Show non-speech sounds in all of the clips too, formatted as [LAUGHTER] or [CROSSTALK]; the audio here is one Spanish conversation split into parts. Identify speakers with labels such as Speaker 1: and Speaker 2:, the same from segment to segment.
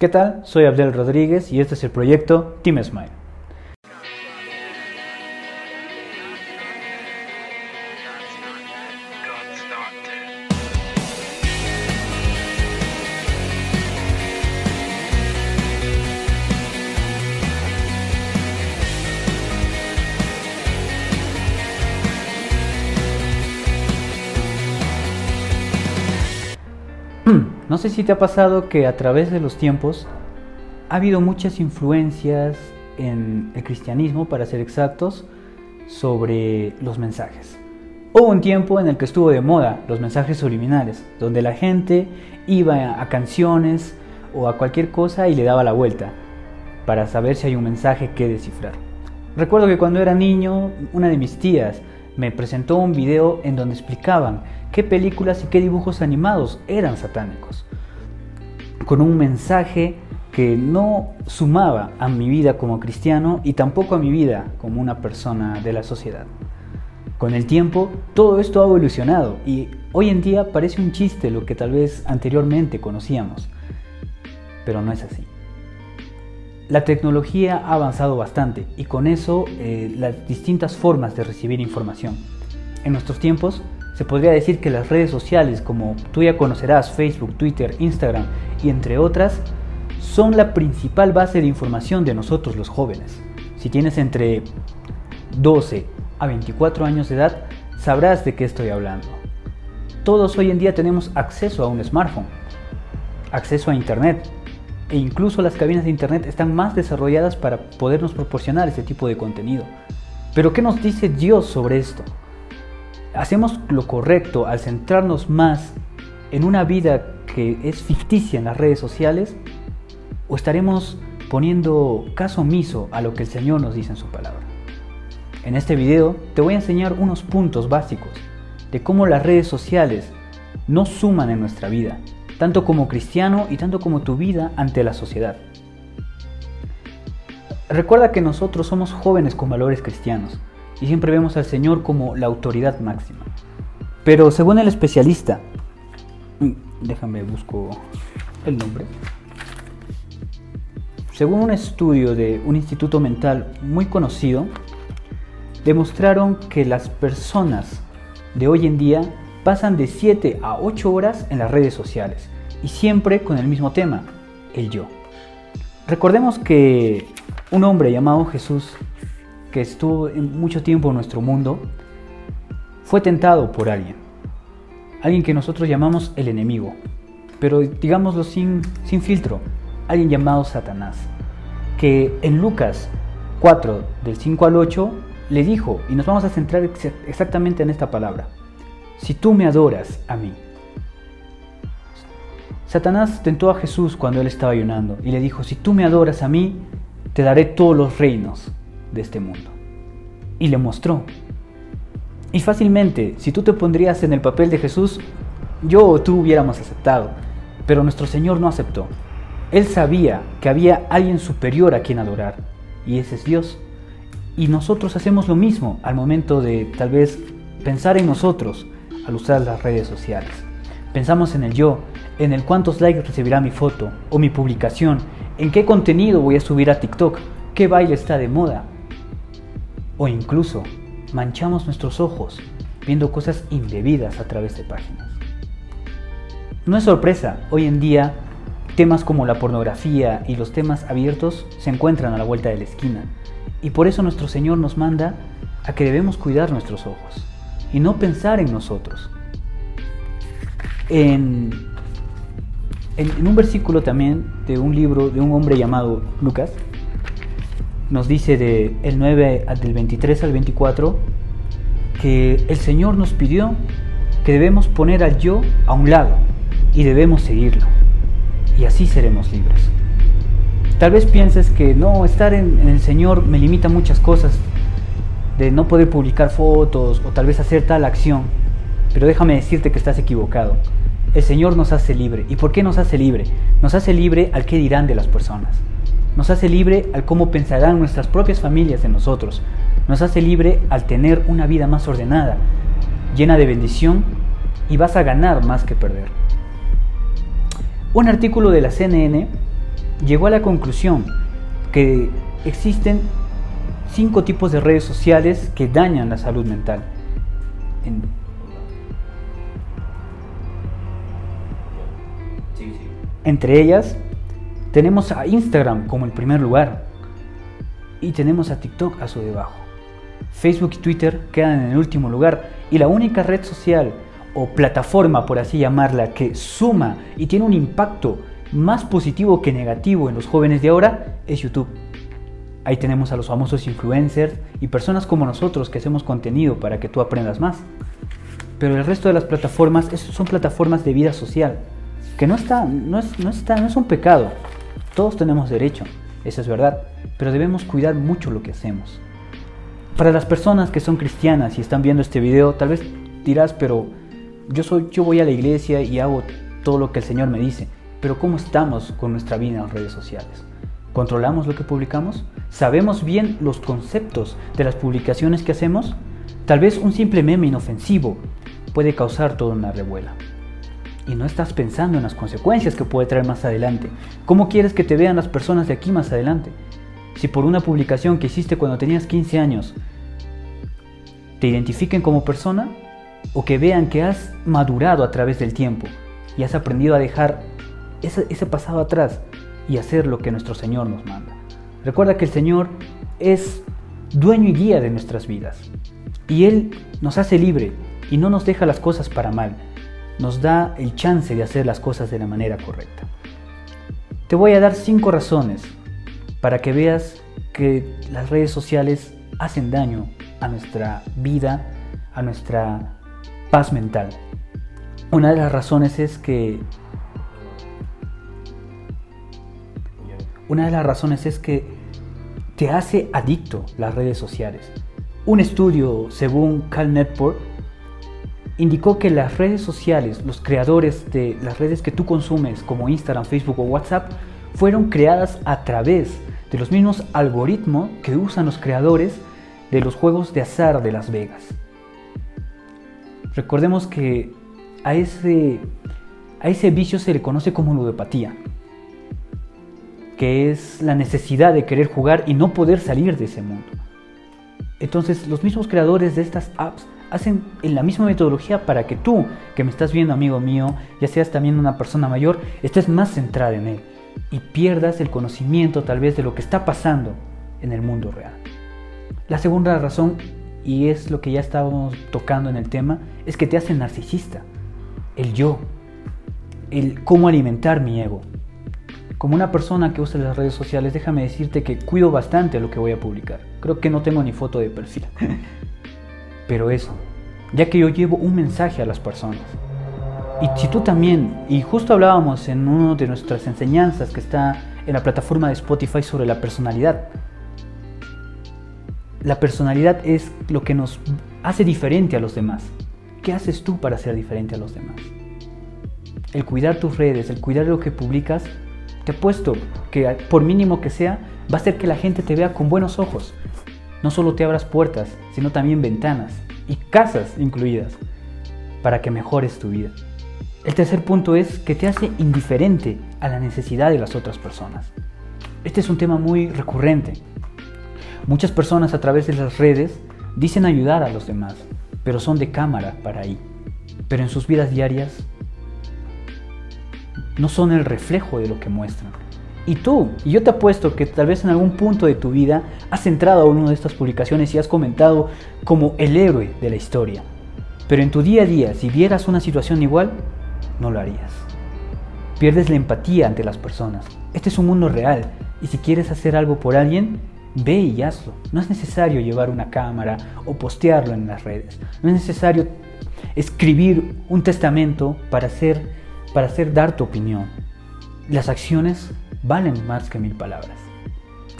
Speaker 1: ¿Qué tal? Soy Abdel Rodríguez y este es el proyecto Team Smile. No sé si te ha pasado que a través de los tiempos ha habido muchas influencias en el cristianismo, para ser exactos, sobre los mensajes. Hubo un tiempo en el que estuvo de moda los mensajes subliminales, donde la gente iba a canciones o a cualquier cosa y le daba la vuelta para saber si hay un mensaje que descifrar. Recuerdo que cuando era niño, una de mis tías me presentó un video en donde explicaban qué películas y qué dibujos animados eran satánicos, con un mensaje que no sumaba a mi vida como cristiano y tampoco a mi vida como una persona de la sociedad. Con el tiempo, todo esto ha evolucionado y hoy en día parece un chiste lo que tal vez anteriormente conocíamos, pero no es así. La tecnología ha avanzado bastante y con eso eh, las distintas formas de recibir información. En nuestros tiempos se podría decir que las redes sociales como tú ya conocerás, Facebook, Twitter, Instagram y entre otras, son la principal base de información de nosotros los jóvenes. Si tienes entre 12 a 24 años de edad, sabrás de qué estoy hablando. Todos hoy en día tenemos acceso a un smartphone, acceso a Internet, e incluso las cabinas de Internet están más desarrolladas para podernos proporcionar este tipo de contenido. Pero ¿qué nos dice Dios sobre esto? ¿Hacemos lo correcto al centrarnos más en una vida que es ficticia en las redes sociales? ¿O estaremos poniendo caso omiso a lo que el Señor nos dice en su palabra? En este video te voy a enseñar unos puntos básicos de cómo las redes sociales no suman en nuestra vida tanto como cristiano y tanto como tu vida ante la sociedad. Recuerda que nosotros somos jóvenes con valores cristianos y siempre vemos al Señor como la autoridad máxima. Pero según el especialista, mm, déjame busco el nombre. Según un estudio de un instituto mental muy conocido, demostraron que las personas de hoy en día pasan de 7 a 8 horas en las redes sociales y siempre con el mismo tema, el yo. Recordemos que un hombre llamado Jesús, que estuvo mucho tiempo en nuestro mundo, fue tentado por alguien, alguien que nosotros llamamos el enemigo, pero digámoslo sin, sin filtro, alguien llamado Satanás, que en Lucas 4, del 5 al 8, le dijo, y nos vamos a centrar exactamente en esta palabra, si tú me adoras a mí. Satanás tentó a Jesús cuando él estaba ayunando y le dijo, si tú me adoras a mí, te daré todos los reinos de este mundo. Y le mostró. Y fácilmente, si tú te pondrías en el papel de Jesús, yo o tú hubiéramos aceptado, pero nuestro Señor no aceptó. Él sabía que había alguien superior a quien adorar, y ese es Dios. Y nosotros hacemos lo mismo al momento de tal vez pensar en nosotros, al usar las redes sociales. Pensamos en el yo, en el cuántos likes recibirá mi foto o mi publicación, en qué contenido voy a subir a TikTok, qué baile está de moda. O incluso manchamos nuestros ojos viendo cosas indebidas a través de páginas. No es sorpresa, hoy en día temas como la pornografía y los temas abiertos se encuentran a la vuelta de la esquina. Y por eso nuestro Señor nos manda a que debemos cuidar nuestros ojos y no pensar en nosotros. En, en, un versículo también de un libro de un hombre llamado Lucas, nos dice el 9 del 23 al 24 que el Señor nos pidió que debemos poner al yo a un lado y debemos seguirlo. Y así seremos libres. Tal vez pienses que no, estar en, el Señor me limita muchas cosas, de no poder publicar fotos o tal vez hacer tal acción. Pero déjame decirte que estás equivocado. El Señor nos hace libre. ¿Y por qué nos hace libre? Nos hace libre al qué dirán de las personas. Nos hace libre al cómo pensarán nuestras propias familias de nosotros. Nos hace libre al tener una vida más ordenada, llena de bendición y vas a ganar más que perder. Un artículo de la CNN llegó a la conclusión que existen cinco tipos de redes sociales que dañan la salud mental. Entre ellas, tenemos a Instagram como el primer lugar y tenemos a TikTok a su debajo. Facebook y Twitter quedan en el último lugar y la única red social o plataforma, por así llamarla, que suma y tiene un impacto más positivo que negativo en los jóvenes de ahora es YouTube. Ahí tenemos a los famosos influencers y personas como nosotros que hacemos contenido para que tú aprendas más. Pero el resto de las plataformas son plataformas de vida social, que no, está, no, es, no, está, no es un pecado. Todos tenemos derecho, eso es verdad, pero debemos cuidar mucho lo que hacemos. Para las personas que son cristianas y están viendo este video, tal vez dirás, pero yo, soy, yo voy a la iglesia y hago todo lo que el Señor me dice, pero ¿cómo estamos con nuestra vida en las redes sociales? ¿Controlamos lo que publicamos? ¿Sabemos bien los conceptos de las publicaciones que hacemos? Tal vez un simple meme inofensivo puede causar toda una revuela. Y no estás pensando en las consecuencias que puede traer más adelante. ¿Cómo quieres que te vean las personas de aquí más adelante? Si por una publicación que hiciste cuando tenías 15 años te identifiquen como persona o que vean que has madurado a través del tiempo y has aprendido a dejar ese, pasado atrás y hacer lo que nuestro Señor nos manda. Recuerda que el Señor es dueño y guía de nuestras vidas. Y Él nos hace libre y no nos deja las cosas para mal. Nos da el chance de hacer las cosas de la manera correcta. Te voy a dar cinco razones para que veas que las redes sociales hacen daño a nuestra vida, a nuestra paz mental. Una de las razones es que Una de las razones es que te hace adicto las redes sociales. Un estudio, según Cal Network, indicó que las redes sociales, los creadores de las redes que tú consumes como Instagram, Facebook o WhatsApp, fueron creadas a través de los mismos algoritmos que usan los creadores de los juegos de azar de Las Vegas. Recordemos que a ese, a ese vicio se le conoce como ludopatía que es la necesidad de querer jugar y no poder salir de ese mundo. Entonces los mismos creadores de estas apps hacen en la misma metodología para que tú, que me estás viendo amigo mío, ya seas también una persona mayor, estés más centrada en él y pierdas el conocimiento tal vez de lo que está pasando en el mundo real. La segunda razón, y es lo que ya estábamos tocando en el tema, es que te hace narcisista. El yo, el cómo alimentar mi ego. Como una persona que usa las redes sociales, déjame decirte que cuido bastante lo que voy a publicar. Creo que no tengo ni foto de perfil. [LAUGHS] Pero eso, ya que yo llevo un mensaje a las personas. Y si tú también, y justo hablábamos en una de nuestras enseñanzas que está en la plataforma de Spotify sobre la personalidad. La personalidad es lo que nos hace diferente a los demás. ¿Qué haces tú para ser diferente a los demás? El cuidar tus redes, el cuidar lo que publicas, te apuesto que por mínimo que sea, va a hacer que la gente te vea con buenos ojos. No solo te abras puertas, sino también ventanas y casas incluidas para que mejores tu vida. El tercer punto es que te hace indiferente a la necesidad de las otras personas. Este es un tema muy recurrente. Muchas personas a través de las redes dicen ayudar a los demás, pero son de cámara para ahí. Pero en sus vidas diarias no son el reflejo de lo que muestran. Y tú, y yo te apuesto que tal vez en algún punto de tu vida has entrado a una de estas publicaciones y has comentado como el héroe de la historia. Pero en tu día a día, si vieras una situación igual, no lo harías. Pierdes la empatía ante las personas. Este es un mundo real y si quieres hacer algo por alguien, ve y hazlo. No es necesario llevar una cámara o postearlo en las redes. No es necesario escribir un testamento para hacer para hacer dar tu opinión. Las acciones valen más que mil palabras.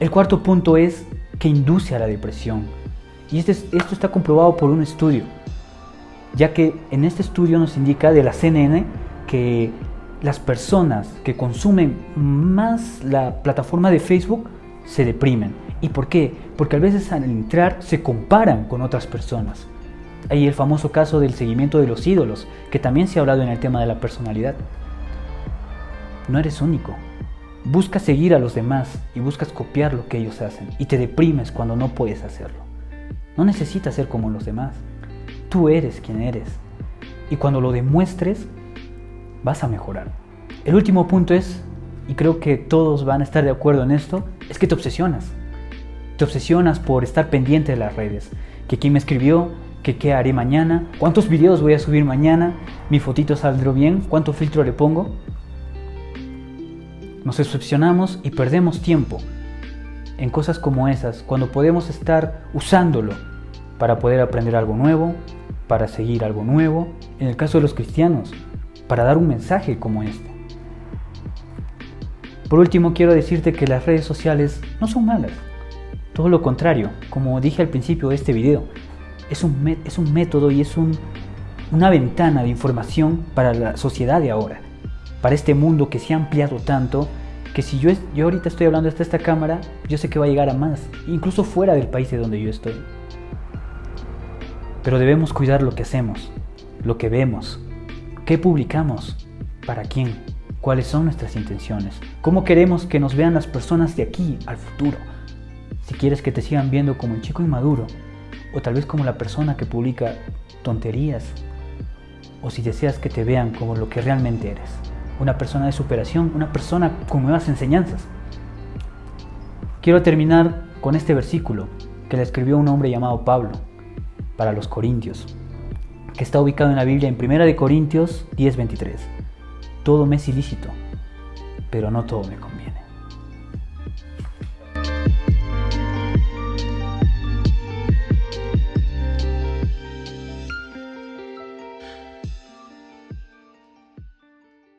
Speaker 1: El cuarto punto es que induce a la depresión. Y este esto está comprobado por un estudio, ya que en este estudio nos indica de la CNN que las personas que consumen más la plataforma de Facebook se deprimen. ¿Y por qué? Porque a veces al entrar se comparan con otras personas. Hay el famoso caso del seguimiento de los ídolos, que también se ha hablado en el tema de la personalidad. No eres único. Buscas seguir a los demás y buscas copiar lo que ellos hacen y te deprimes cuando no puedes hacerlo. No necesitas ser como los demás. Tú eres quien eres. Y cuando lo demuestres, vas a mejorar. El último punto es, y creo que todos van a estar de acuerdo en esto, es que te obsesionas. Te obsesionas por estar pendiente de las redes. Que quién me escribió, que qué haré mañana, cuántos videos voy a subir mañana, mi fotito saldrá bien, cuánto filtro le pongo. Nos obsesionamos y perdemos tiempo en cosas como esas, cuando podemos estar usándolo para poder aprender algo nuevo, para seguir algo nuevo, en el caso de los cristianos, para dar un mensaje como este. Por último, quiero decirte que las redes sociales no son malas. Todo lo contrario, como dije al principio de este video, es un, es un método y es un, una ventana de información para la sociedad de ahora, para este mundo que se ha ampliado tanto que si yo, yo ahorita estoy hablando hasta esta cámara, yo sé que va a llegar a más, incluso fuera del país de donde yo estoy. Pero debemos cuidar lo que hacemos, lo que vemos, qué publicamos, para quién, cuáles son nuestras intenciones, cómo queremos que nos vean las personas de aquí al futuro. Si quieres que te sigan viendo como el chico inmaduro, o tal vez como la persona que publica tonterías, o si deseas que te vean como lo que realmente eres una persona de superación, una persona con nuevas enseñanzas. Quiero terminar con este versículo que le escribió un hombre llamado Pablo para los Corintios, que está ubicado en la Biblia en 1 de Corintios 10:23. Todo me es ilícito, pero no todo me conviene.